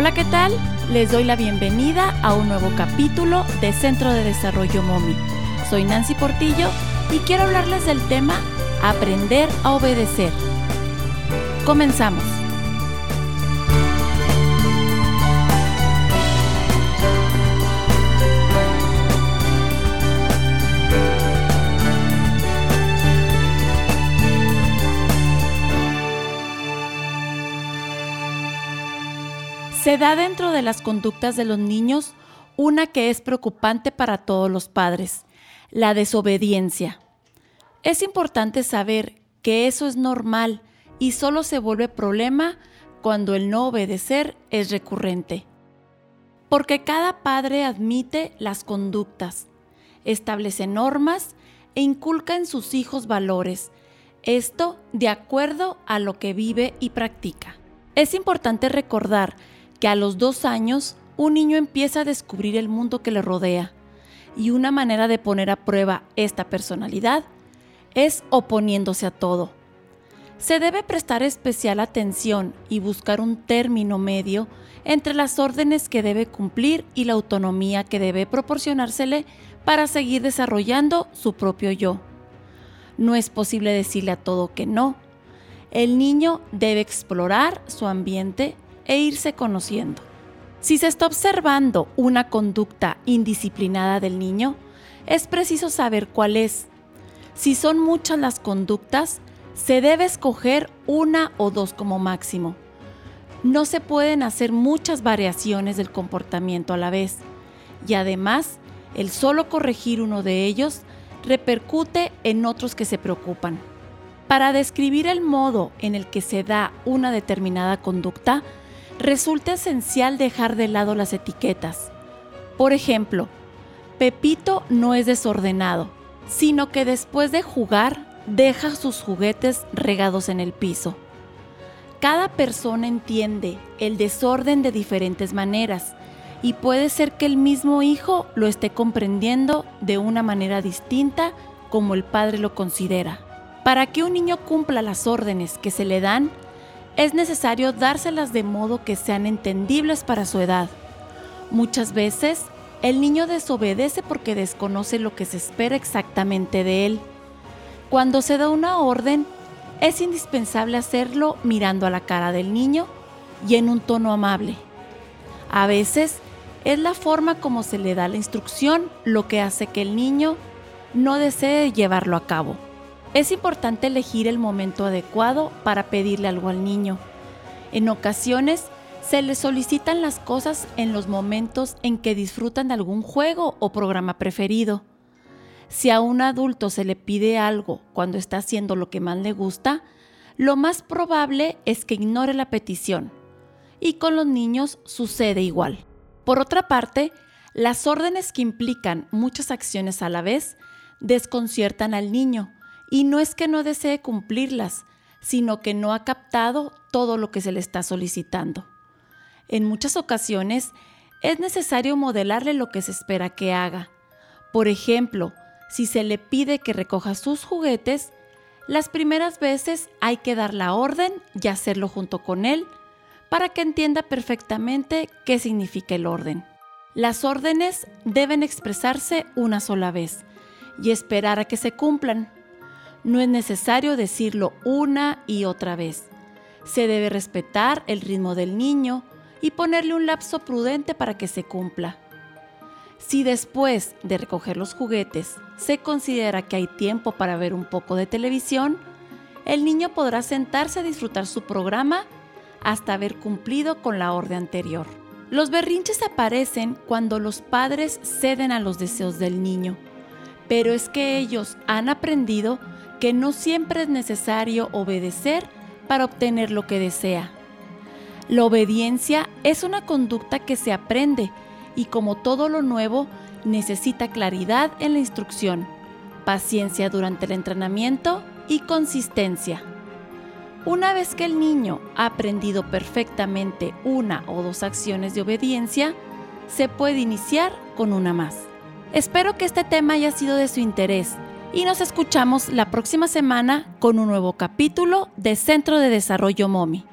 Hola, ¿qué tal? Les doy la bienvenida a un nuevo capítulo de Centro de Desarrollo MOMI. Soy Nancy Portillo y quiero hablarles del tema Aprender a obedecer. Comenzamos. Se da dentro de las conductas de los niños una que es preocupante para todos los padres, la desobediencia. Es importante saber que eso es normal y solo se vuelve problema cuando el no obedecer es recurrente. Porque cada padre admite las conductas, establece normas e inculca en sus hijos valores, esto de acuerdo a lo que vive y practica. Es importante recordar que a los dos años un niño empieza a descubrir el mundo que le rodea y una manera de poner a prueba esta personalidad es oponiéndose a todo. Se debe prestar especial atención y buscar un término medio entre las órdenes que debe cumplir y la autonomía que debe proporcionársele para seguir desarrollando su propio yo. No es posible decirle a todo que no. El niño debe explorar su ambiente e irse conociendo. Si se está observando una conducta indisciplinada del niño, es preciso saber cuál es. Si son muchas las conductas, se debe escoger una o dos como máximo. No se pueden hacer muchas variaciones del comportamiento a la vez y además el solo corregir uno de ellos repercute en otros que se preocupan. Para describir el modo en el que se da una determinada conducta, resulta esencial dejar de lado las etiquetas. Por ejemplo, Pepito no es desordenado, sino que después de jugar deja sus juguetes regados en el piso. Cada persona entiende el desorden de diferentes maneras y puede ser que el mismo hijo lo esté comprendiendo de una manera distinta como el padre lo considera. Para que un niño cumpla las órdenes que se le dan, es necesario dárselas de modo que sean entendibles para su edad. Muchas veces, el niño desobedece porque desconoce lo que se espera exactamente de él. Cuando se da una orden, es indispensable hacerlo mirando a la cara del niño y en un tono amable. A veces, es la forma como se le da la instrucción lo que hace que el niño no desee llevarlo a cabo. Es importante elegir el momento adecuado para pedirle algo al niño. En ocasiones, se le solicitan las cosas en los momentos en que disfrutan de algún juego o programa preferido. Si a un adulto se le pide algo cuando está haciendo lo que más le gusta, lo más probable es que ignore la petición. Y con los niños sucede igual. Por otra parte, las órdenes que implican muchas acciones a la vez desconciertan al niño y no es que no desee cumplirlas, sino que no ha captado todo lo que se le está solicitando. En muchas ocasiones es necesario modelarle lo que se espera que haga. Por ejemplo, si se le pide que recoja sus juguetes, las primeras veces hay que dar la orden y hacerlo junto con él para que entienda perfectamente qué significa el orden. Las órdenes deben expresarse una sola vez y esperar a que se cumplan. No es necesario decirlo una y otra vez. Se debe respetar el ritmo del niño y ponerle un lapso prudente para que se cumpla. Si después de recoger los juguetes se considera que hay tiempo para ver un poco de televisión, el niño podrá sentarse a disfrutar su programa hasta haber cumplido con la orden anterior. Los berrinches aparecen cuando los padres ceden a los deseos del niño, pero es que ellos han aprendido que no siempre es necesario obedecer para obtener lo que desea. La obediencia es una conducta que se aprende y como todo lo nuevo necesita claridad en la instrucción, paciencia durante el entrenamiento y consistencia. Una vez que el niño ha aprendido perfectamente una o dos acciones de obediencia, se puede iniciar con una más. Espero que este tema haya sido de su interés y nos escuchamos la próxima semana con un nuevo capítulo de Centro de Desarrollo MOMI.